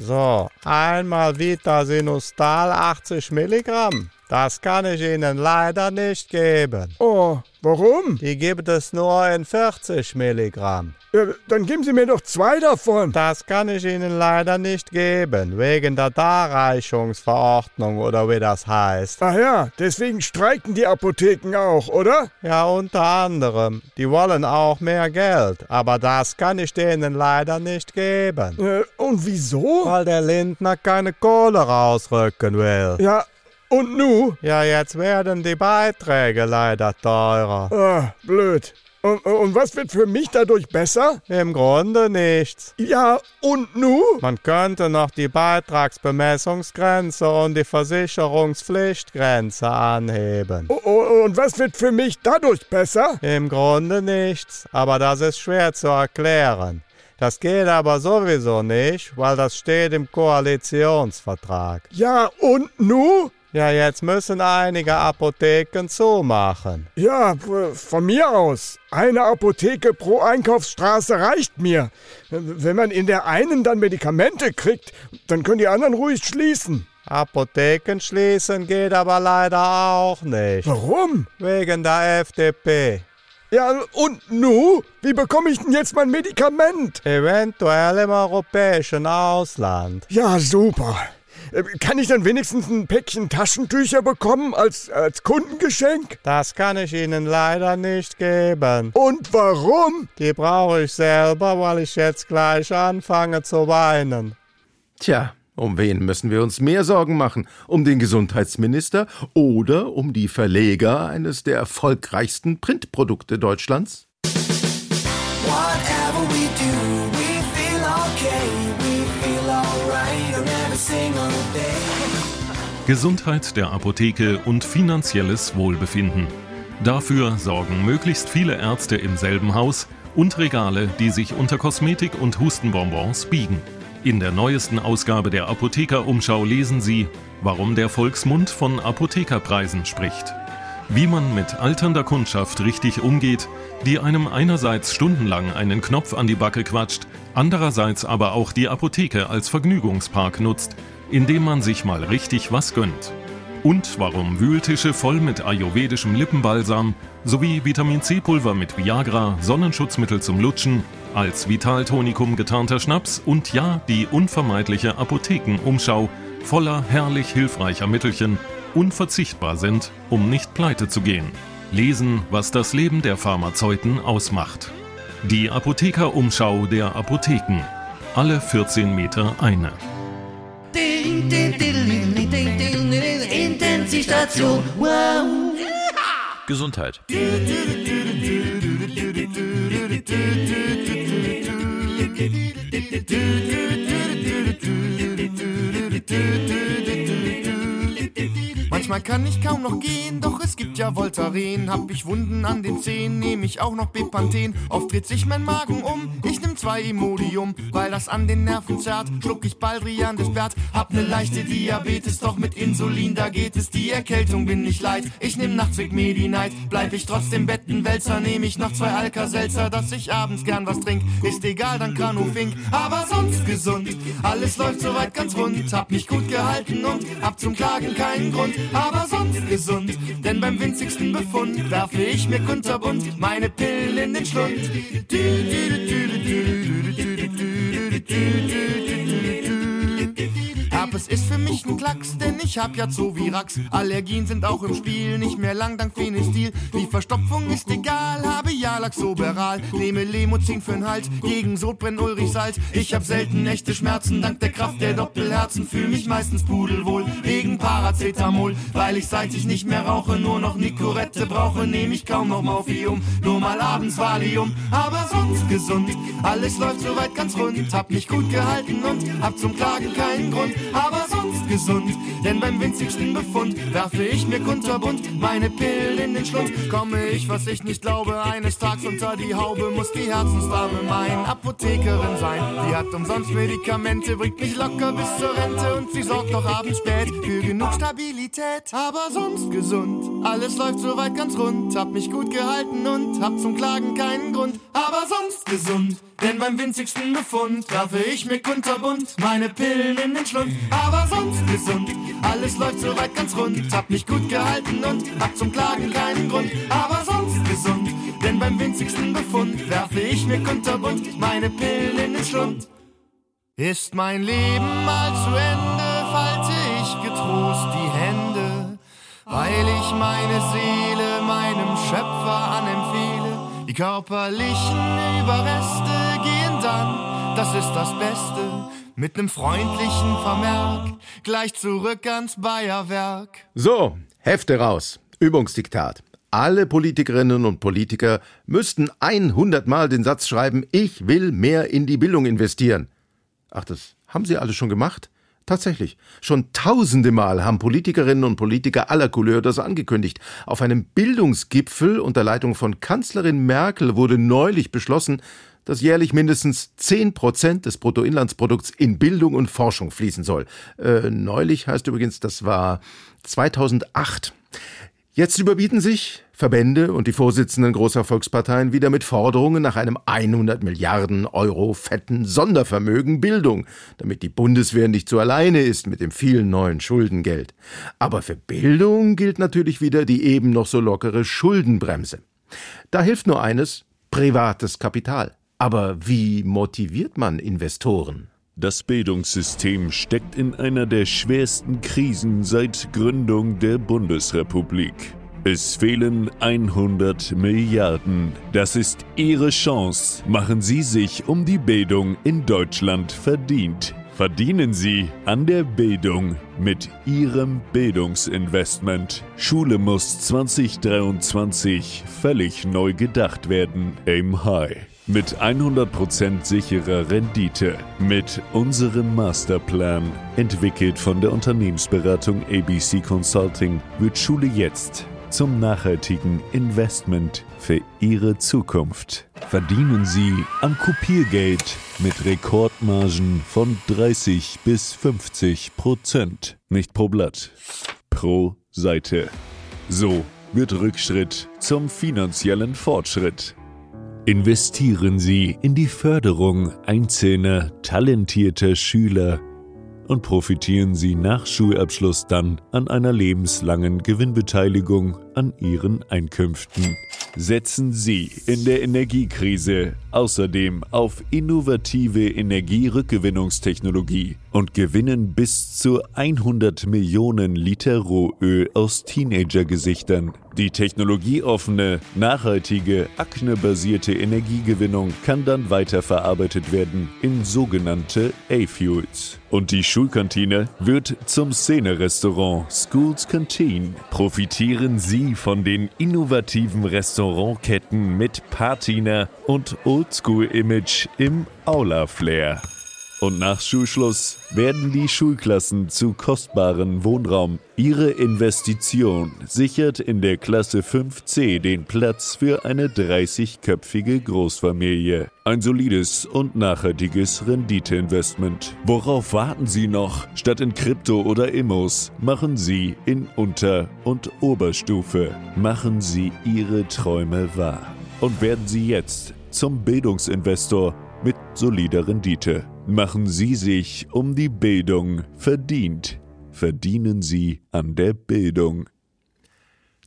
Speaker 33: So, einmal Vitasinustal 80 Milligramm. Das kann ich Ihnen leider nicht geben.
Speaker 32: Oh, warum?
Speaker 33: Die gibt es nur in 40 Milligramm.
Speaker 32: Ja, dann geben Sie mir doch zwei davon.
Speaker 33: Das kann ich Ihnen leider nicht geben, wegen der Darreichungsverordnung oder wie das heißt.
Speaker 32: Ach ja, deswegen streiken die Apotheken auch, oder?
Speaker 33: Ja, unter anderem. Die wollen auch mehr Geld, aber das kann ich denen leider nicht geben.
Speaker 32: Äh, und wieso?
Speaker 33: Weil der Lindner keine Kohle rausrücken will.
Speaker 32: Ja, und nu?
Speaker 33: Ja, jetzt werden die Beiträge leider teurer.
Speaker 32: Ah, blöd. Und, und, was wird für mich dadurch besser?
Speaker 33: Im Grunde nichts.
Speaker 32: Ja, und nu?
Speaker 33: Man könnte noch die Beitragsbemessungsgrenze und die Versicherungspflichtgrenze anheben.
Speaker 32: Und was wird für mich dadurch besser?
Speaker 33: Im Grunde nichts, aber das ist schwer zu erklären. Das geht aber sowieso nicht, weil das steht im Koalitionsvertrag.
Speaker 32: Ja, und nu?
Speaker 33: Ja, jetzt müssen einige Apotheken zumachen.
Speaker 32: Ja, von mir aus. Eine Apotheke pro Einkaufsstraße reicht mir. Wenn man in der einen dann Medikamente kriegt, dann können die anderen ruhig schließen.
Speaker 33: Apotheken schließen geht aber leider auch nicht.
Speaker 32: Warum?
Speaker 33: Wegen der FDP.
Speaker 32: Ja, und nu? Wie bekomme ich denn jetzt mein Medikament?
Speaker 33: Eventuell im europäischen Ausland.
Speaker 32: Ja, super. Kann ich dann wenigstens ein Päckchen Taschentücher bekommen als, als Kundengeschenk?
Speaker 33: Das kann ich Ihnen leider nicht geben.
Speaker 32: Und warum?
Speaker 33: Die brauche ich selber, weil ich jetzt gleich anfange zu weinen.
Speaker 3: Tja, um wen müssen wir uns mehr Sorgen machen? Um den Gesundheitsminister oder um die Verleger eines der erfolgreichsten Printprodukte Deutschlands? Whatever we do,
Speaker 6: Gesundheit der Apotheke und finanzielles Wohlbefinden. Dafür sorgen möglichst viele Ärzte im selben Haus und Regale, die sich unter Kosmetik und Hustenbonbons biegen. In der neuesten Ausgabe der Apothekerumschau lesen Sie, warum der Volksmund von Apothekerpreisen spricht. Wie man mit alternder Kundschaft richtig umgeht, die einem einerseits stundenlang einen Knopf an die Backe quatscht, andererseits aber auch die Apotheke als Vergnügungspark nutzt, indem man sich mal richtig was gönnt. Und warum Wühltische voll mit ayurvedischem Lippenbalsam sowie Vitamin C-Pulver mit Viagra, Sonnenschutzmittel zum Lutschen, als Vitaltonikum getarnter Schnaps und ja, die unvermeidliche Apothekenumschau voller herrlich hilfreicher Mittelchen unverzichtbar sind, um nicht pleite zu gehen. Lesen, was das Leben der Pharmazeuten ausmacht. Die Apothekerumschau der Apotheken. Alle 14 Meter eine.
Speaker 34: Intensivstation. Wow.
Speaker 35: Gesundheit.
Speaker 36: Manchmal kann ich kaum noch gehen, doch es gibt ja Voltaren. Hab ich Wunden an den Zehen, nehm ich auch noch Bepanthen. Oft dreht sich mein Magen um, ich nimm zwei Imodium, weil das an den Nerven zerrt. Schluck ich Baldrian des Bert, hab ne leichte Diabetes, doch mit Insulin, da geht es. Die Erkältung bin ich leid, ich nehm nachts Vic Medi-Night. Bleib ich trotzdem Bettenwälzer, nehm ich noch zwei Alka-Seltzer, dass ich abends gern was trink. Ist egal, dann Granufink, aber sonst gesund. Alles läuft soweit ganz rund, hab mich gut gehalten und hab zum Klagen keinen Grund aber sonst gesund. Denn beim winzigsten Befund werfe ich mir kunterbunt meine Pillen in den Schlund. Du, du, du, es ist für mich ein Klacks, denn ich hab ja Zovirax. Allergien sind auch im Spiel, nicht mehr lang dank Phenestil. Die Verstopfung ist egal, habe ja Laxoberal. Nehme Lemozin für'n Hals, gegen Sodbrennen Ulrich Salz. Ich hab selten echte Schmerzen, dank der Kraft der Doppelherzen. Fühl mich meistens pudelwohl, wegen Paracetamol. Weil ich seit ich nicht mehr rauche, nur noch Nicorette brauche, nehme ich kaum noch Morphium. Nur mal abends Valium, aber sonst gesund. Alles läuft soweit ganz rund, hab mich gut gehalten und hab zum Klagen keinen Grund aber sonst gesund. Denn beim winzigsten Befund werfe ich mir kunterbunt meine Pillen in den Schlund. Komme ich, was ich nicht glaube, eines Tages unter die Haube, muss die Herzensdame mein Apothekerin sein. Die hat umsonst Medikamente, bringt mich locker bis zur Rente und sie sorgt auch abends spät für genug Stabilität. Aber sonst gesund, alles läuft soweit ganz rund. Hab mich gut gehalten und hab zum Klagen keinen Grund. Aber sonst gesund, denn beim winzigsten Befund werfe ich mir kunterbunt meine Pillen in den Schlund. Aber sonst gesund, alles läuft soweit ganz rund. Hab mich gut gehalten und hab zum Klagen keinen Grund. Aber sonst gesund, denn beim winzigsten Befund werfe ich mir kunterbunt meine Pillen in den Schlund. Ist mein Leben mal zu Ende, falte ich getrost die Hände, weil ich meine Seele meinem Schöpfer anempfehle. Die körperlichen Überreste dann, das ist das Beste, mit nem freundlichen Vermerk, gleich zurück ans Bayerwerk.
Speaker 3: So, Hefte raus. Übungsdiktat. Alle Politikerinnen und Politiker müssten 100 Mal den Satz schreiben, ich will mehr in die Bildung investieren. Ach, das haben sie alle schon gemacht? Tatsächlich. Schon tausende Mal haben Politikerinnen und Politiker aller Couleur das angekündigt. Auf einem Bildungsgipfel unter Leitung von Kanzlerin Merkel wurde neulich beschlossen, dass jährlich mindestens 10 Prozent des Bruttoinlandsprodukts in Bildung und Forschung fließen soll. Äh, neulich heißt übrigens, das war 2008. Jetzt überbieten sich Verbände und die Vorsitzenden großer Volksparteien wieder mit Forderungen nach einem 100 Milliarden Euro fetten Sondervermögen Bildung, damit die Bundeswehr nicht so alleine ist mit dem vielen neuen Schuldengeld. Aber für Bildung gilt natürlich wieder die eben noch so lockere Schuldenbremse. Da hilft nur eines, privates Kapital. Aber wie motiviert man Investoren?
Speaker 35: Das Bildungssystem steckt in einer der schwersten Krisen seit Gründung der Bundesrepublik. Es fehlen 100 Milliarden. Das ist Ihre Chance. Machen Sie sich um die Bildung in Deutschland verdient. Verdienen Sie an der Bildung mit Ihrem Bildungsinvestment. Schule muss 2023 völlig neu gedacht werden. Aim High. Mit 100% sicherer Rendite. Mit unserem Masterplan, entwickelt von der Unternehmensberatung ABC Consulting, wird Schule jetzt zum nachhaltigen Investment für Ihre Zukunft. Verdienen Sie am Kopiergeld mit Rekordmargen von 30 bis 50 Prozent. Nicht pro Blatt, pro Seite. So wird Rückschritt zum finanziellen Fortschritt. Investieren Sie in die Förderung einzelner talentierter Schüler und profitieren Sie nach Schulabschluss dann an einer lebenslangen Gewinnbeteiligung an Ihren Einkünften. Setzen Sie in der Energiekrise außerdem auf innovative Energierückgewinnungstechnologie und gewinnen bis zu 100 Millionen Liter Rohöl aus Teenagergesichtern. Die technologieoffene, nachhaltige, aknebasierte Energiegewinnung kann dann weiterverarbeitet werden in sogenannte A-Fuels. Und die Schulkantine wird zum Szene-Restaurant Schools Canteen. Profitieren Sie von den innovativen Restaurantketten mit Patina und Oldschool-Image im Aula-Flair. Und nach Schulschluss werden die Schulklassen zu kostbaren Wohnraum. Ihre Investition sichert in der Klasse 5c den Platz für eine 30-köpfige Großfamilie. Ein solides und nachhaltiges Renditeinvestment. Worauf warten Sie noch? Statt in Krypto oder Immos machen Sie in Unter- und Oberstufe. Machen Sie Ihre Träume wahr. Und werden Sie jetzt zum Bildungsinvestor mit solider Rendite. Machen Sie sich um die Bildung verdient. Verdienen Sie an der Bildung.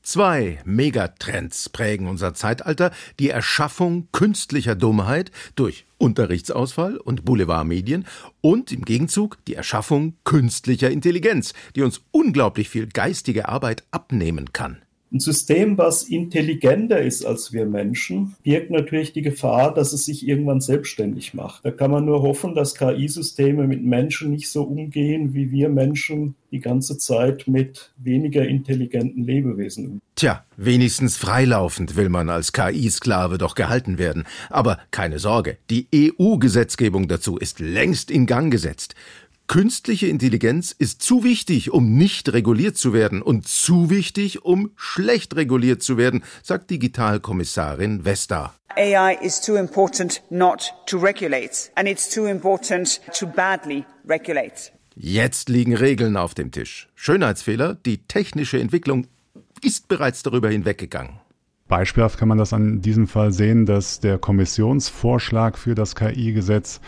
Speaker 3: Zwei Megatrends prägen unser Zeitalter, die Erschaffung künstlicher Dummheit durch Unterrichtsausfall und Boulevardmedien und im Gegenzug die Erschaffung künstlicher Intelligenz, die uns unglaublich viel geistige Arbeit abnehmen kann.
Speaker 37: Ein System, was intelligenter ist als wir Menschen, birgt natürlich die Gefahr, dass es sich irgendwann selbstständig macht. Da kann man nur hoffen, dass KI-Systeme mit Menschen nicht so umgehen, wie wir Menschen die ganze Zeit mit weniger intelligenten Lebewesen umgehen.
Speaker 3: Tja, wenigstens freilaufend will man als KI-Sklave doch gehalten werden. Aber keine Sorge, die EU-Gesetzgebung dazu ist längst in Gang gesetzt. Künstliche Intelligenz ist zu wichtig, um nicht reguliert zu werden und zu wichtig, um schlecht reguliert zu werden, sagt Digitalkommissarin Vesta.
Speaker 38: AI is too important not to regulate and it's too important to badly regulate.
Speaker 3: Jetzt liegen Regeln auf dem Tisch. Schönheitsfehler, die technische Entwicklung ist bereits darüber hinweggegangen.
Speaker 39: Beispielhaft kann man das an diesem Fall sehen, dass der Kommissionsvorschlag für das KI-Gesetz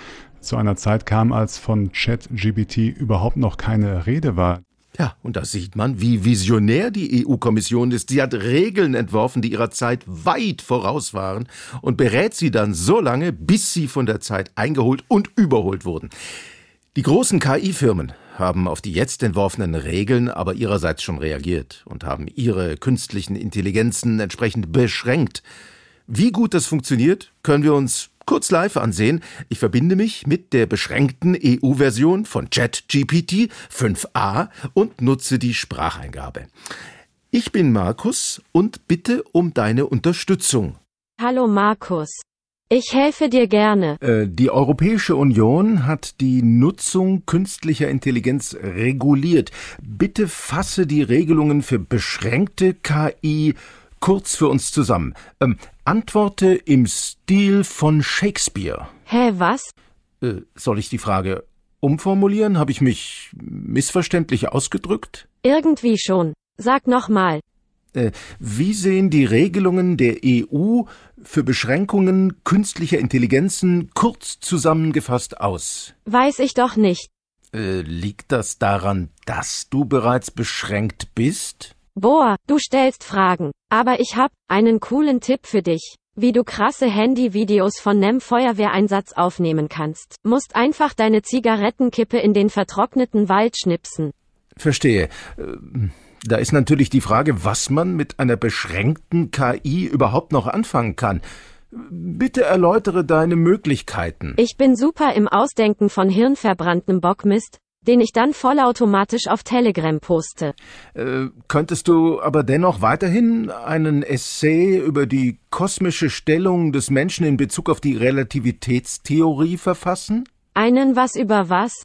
Speaker 39: zu einer Zeit kam, als von ChatGBT überhaupt noch keine Rede war.
Speaker 3: Ja, und da sieht man, wie visionär die EU-Kommission ist. Sie hat Regeln entworfen, die ihrer Zeit weit voraus waren und berät sie dann so lange, bis sie von der Zeit eingeholt und überholt wurden. Die großen KI-Firmen haben auf die jetzt entworfenen Regeln aber ihrerseits schon reagiert und haben ihre künstlichen Intelligenzen entsprechend beschränkt. Wie gut das funktioniert, können wir uns kurz live ansehen. Ich verbinde mich mit der beschränkten EU-Version von ChatGPT 5a und nutze die Spracheingabe. Ich bin Markus und bitte um deine Unterstützung.
Speaker 40: Hallo Markus. Ich helfe dir gerne.
Speaker 3: Äh, die Europäische Union hat die Nutzung künstlicher Intelligenz reguliert. Bitte fasse die Regelungen für beschränkte KI kurz für uns zusammen. Ähm, antworte im Stil von Shakespeare.
Speaker 40: Hä, was?
Speaker 3: Äh, soll ich die Frage umformulieren? Habe ich mich missverständlich ausgedrückt?
Speaker 40: Irgendwie schon. Sag nochmal.
Speaker 3: Äh, wie sehen die Regelungen der EU für Beschränkungen künstlicher Intelligenzen kurz zusammengefasst aus?
Speaker 40: Weiß ich doch nicht.
Speaker 3: Äh, liegt das daran, dass du bereits beschränkt bist?
Speaker 40: Boah, du stellst Fragen. Aber ich hab einen coolen Tipp für dich. Wie du krasse Handyvideos von nem Feuerwehreinsatz aufnehmen kannst. Musst einfach deine Zigarettenkippe in den vertrockneten Wald schnipsen.
Speaker 3: Verstehe. Da ist natürlich die Frage, was man mit einer beschränkten KI überhaupt noch anfangen kann. Bitte erläutere deine Möglichkeiten.
Speaker 40: Ich bin super im Ausdenken von hirnverbranntem Bockmist, den ich dann vollautomatisch auf Telegram poste.
Speaker 3: Äh, könntest du aber dennoch weiterhin einen Essay über die kosmische Stellung des Menschen in Bezug auf die Relativitätstheorie verfassen?
Speaker 40: Einen was über was?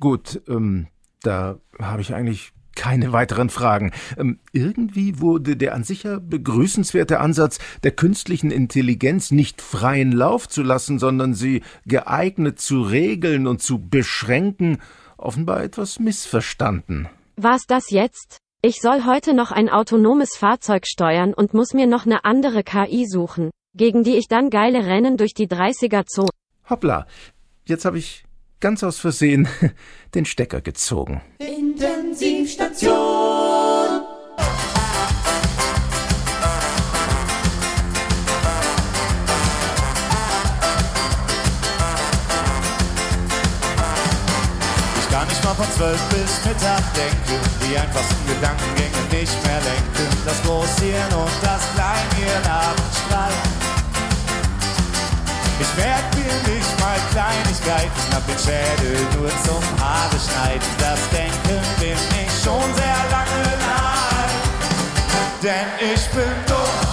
Speaker 3: Gut, ähm, da habe ich eigentlich keine weiteren Fragen. Ähm, irgendwie wurde der an sich ja begrüßenswerte Ansatz der künstlichen Intelligenz nicht freien Lauf zu lassen, sondern sie geeignet zu regeln und zu beschränken offenbar etwas missverstanden.
Speaker 40: Was das jetzt? Ich soll heute noch ein autonomes Fahrzeug steuern und muss mir noch eine andere KI suchen, gegen die ich dann geile Rennen durch die 30er Zone.
Speaker 3: Hoppla, jetzt habe ich ganz aus Versehen den Stecker gezogen.
Speaker 34: Intensivstation.
Speaker 27: Von zwölf bis Mittag denken, die einfachsten Gedankengänge nicht mehr lenken. Das Großhirn und das Kleinhirn haben Streit. Ich merk mir nicht mal Kleinigkeiten, hab den Schädel nur zum Haare schneiden. Das Denken bin ich schon sehr lange leid. Denn ich bin dumm,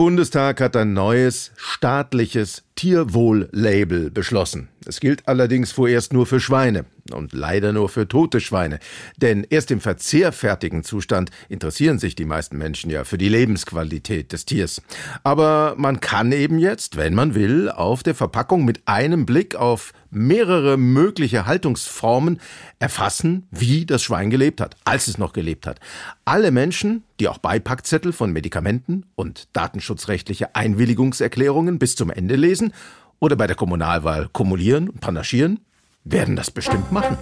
Speaker 3: Bundestag hat ein neues staatliches Tierwohl-Label beschlossen. Es gilt allerdings vorerst nur für Schweine. Und leider nur für tote Schweine. Denn erst im verzehrfertigen Zustand interessieren sich die meisten Menschen ja für die Lebensqualität des Tiers. Aber man kann eben jetzt, wenn man will, auf der Verpackung mit einem Blick auf mehrere mögliche Haltungsformen erfassen, wie das Schwein gelebt hat, als es noch gelebt hat. Alle Menschen, die auch Beipackzettel von Medikamenten und datenschutzrechtliche Einwilligungserklärungen bis zum Ende lesen oder bei der Kommunalwahl kumulieren und panaschieren, werden das bestimmt machen.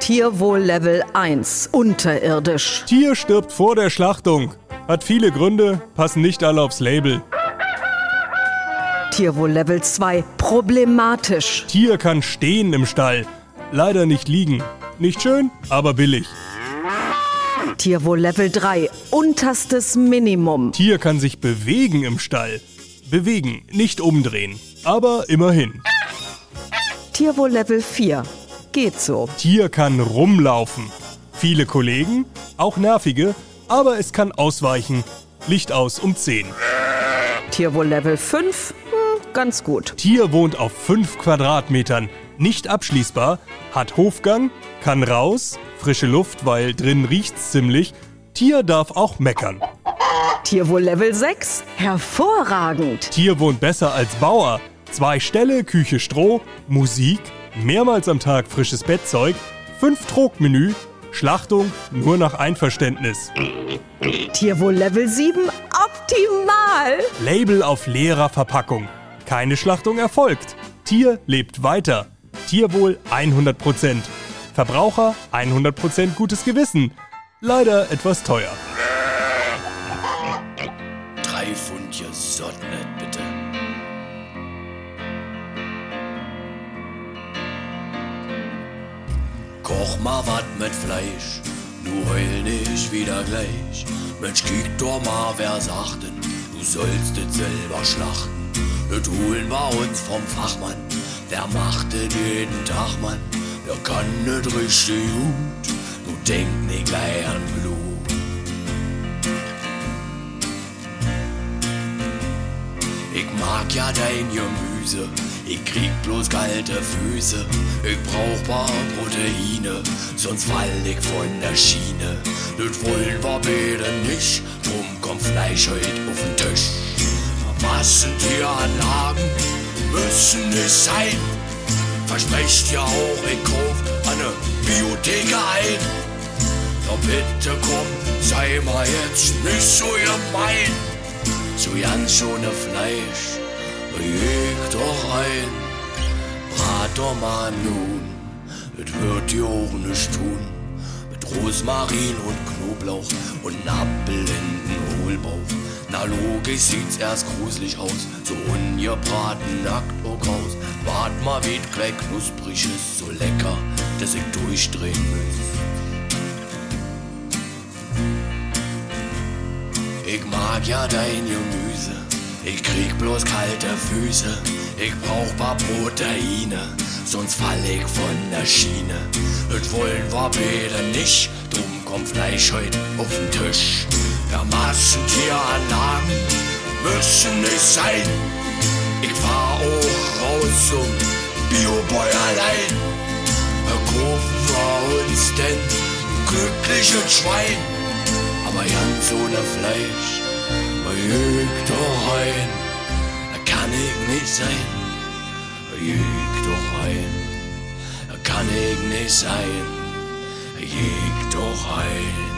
Speaker 41: Tierwohl Level 1, unterirdisch.
Speaker 20: Tier stirbt vor der Schlachtung. Hat viele Gründe, passen nicht alle aufs Label.
Speaker 41: Tierwohl Level 2, problematisch.
Speaker 20: Tier kann stehen im Stall, leider nicht liegen. Nicht schön, aber billig.
Speaker 41: Tierwohl Level 3, unterstes Minimum.
Speaker 20: Tier kann sich bewegen im Stall. Bewegen, nicht umdrehen, aber immerhin.
Speaker 41: Tierwohl Level 4, geht so.
Speaker 20: Tier kann rumlaufen. Viele Kollegen, auch nervige, aber es kann ausweichen. Licht aus um 10.
Speaker 41: Tierwohl Level 5, hm, ganz gut.
Speaker 20: Tier wohnt auf 5 Quadratmetern, nicht abschließbar, hat Hofgang, kann raus, frische Luft, weil drin riecht's ziemlich. Tier darf auch meckern.
Speaker 41: Tierwohl Level 6, hervorragend.
Speaker 20: Tier wohnt besser als Bauer. Zwei Ställe, Küche Stroh, Musik, mehrmals am Tag frisches Bettzeug, fünf Trogmenü, Schlachtung nur nach Einverständnis.
Speaker 41: Tierwohl Level 7, optimal.
Speaker 20: Label auf leerer Verpackung. Keine Schlachtung erfolgt. Tier lebt weiter. Tierwohl 100%. Verbraucher 100% gutes Gewissen. Leider etwas teuer.
Speaker 35: Koch mal wat mit Fleisch, du heul nicht wieder gleich. Mensch, kiek doch mal, wer sagt denn, du sollst es selber schlachten. Das holen wir uns vom Fachmann, der macht es jeden Tag, Mann. Der kann nicht richtig gut, du denk nicht gleich an Blut. Ich mag ja dein Gemüse, ich krieg bloß kalte Füße. Ich brauch paar Proteine, sonst fall ich von der Schiene. Das wollen wir beide nicht, drum kommt Fleisch heute auf den Tisch. Massentieranlagen müssen es sein. Versprecht ja auch, ich kauf eine Biotheke ein. Doch bitte komm, sei mal jetzt nicht so gemein. So ganz ohne Fleisch, leg doch ein. Brat doch mal nun, es wird dir auch nicht tun. Mit Rosmarin und Knoblauch und Apfel in den Hohlbauch. Na logisch sieht's erst gruselig aus, so ungebraten nackt auch raus. Wart mal, wie gleich knusprig ist, so lecker, dass ich durchdrehen muss. Ich mag ja dein Gemüse, ich krieg bloß kalte Füße. Ich brauch paar Proteine, sonst fall ich von der Schiene. Das wollen wir beide nicht, drum kommt Fleisch heute auf den Tisch. Ja, Massentieranlagen müssen es sein. Ich fahr auch raus zum Biobäuerlein. Da kaufen wir uns denn glückliches Schwein. Aber ganz ohne Fleisch, jüg doch ein, kann ich nicht sein. Jüg doch ein, kann ich nicht sein. Jüg doch ein.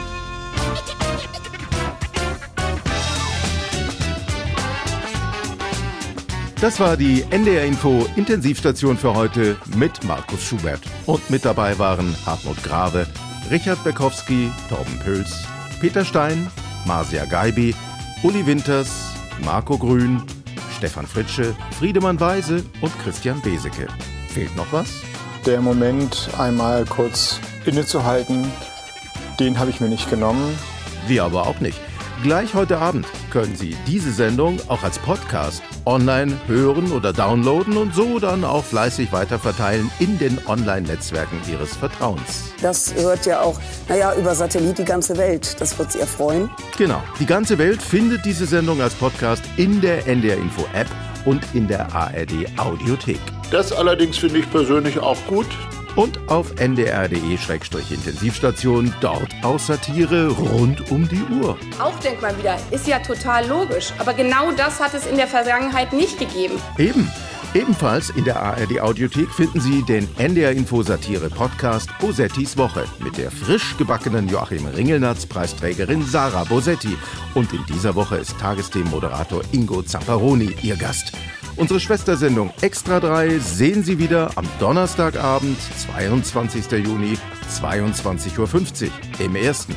Speaker 3: Das war die NDR Info Intensivstation für heute mit Markus Schubert. Und mit dabei waren Hartmut Grave, Richard Bekowski, Torben Pöls, Peter Stein, Marcia Geibi, Uli Winters, Marco Grün, Stefan Fritsche, Friedemann Weise und Christian Beseke. Fehlt noch was?
Speaker 11: Der Moment, einmal kurz innezuhalten, den habe ich mir nicht genommen.
Speaker 3: Wir aber auch nicht. Gleich heute Abend können Sie diese Sendung auch als Podcast online hören oder downloaden und so dann auch fleißig weiterverteilen in den Online-Netzwerken Ihres Vertrauens.
Speaker 42: Das hört ja auch, naja, über Satellit die ganze Welt. Das wird Sie erfreuen.
Speaker 3: Genau. Die ganze Welt findet diese Sendung als Podcast in der NDR Info App und in der ARD Audiothek.
Speaker 43: Das allerdings finde ich persönlich auch gut.
Speaker 3: Und auf ndr.de-intensivstation, dort auch Satire rund um die Uhr.
Speaker 44: Auch denkt man wieder, ist ja total logisch. Aber genau das hat es in der Vergangenheit nicht gegeben.
Speaker 3: Eben. Ebenfalls in der ARD Audiothek finden Sie den NDR Info Satire Podcast Bosettis Woche mit der frisch gebackenen Joachim Ringelnatz Preisträgerin Sarah Bosetti. Und in dieser Woche ist Tagesthemenmoderator Ingo Zamperoni Ihr Gast. Unsere Schwestersendung Extra 3 sehen Sie wieder am Donnerstagabend, 22. Juni, 22.50 Uhr im ersten.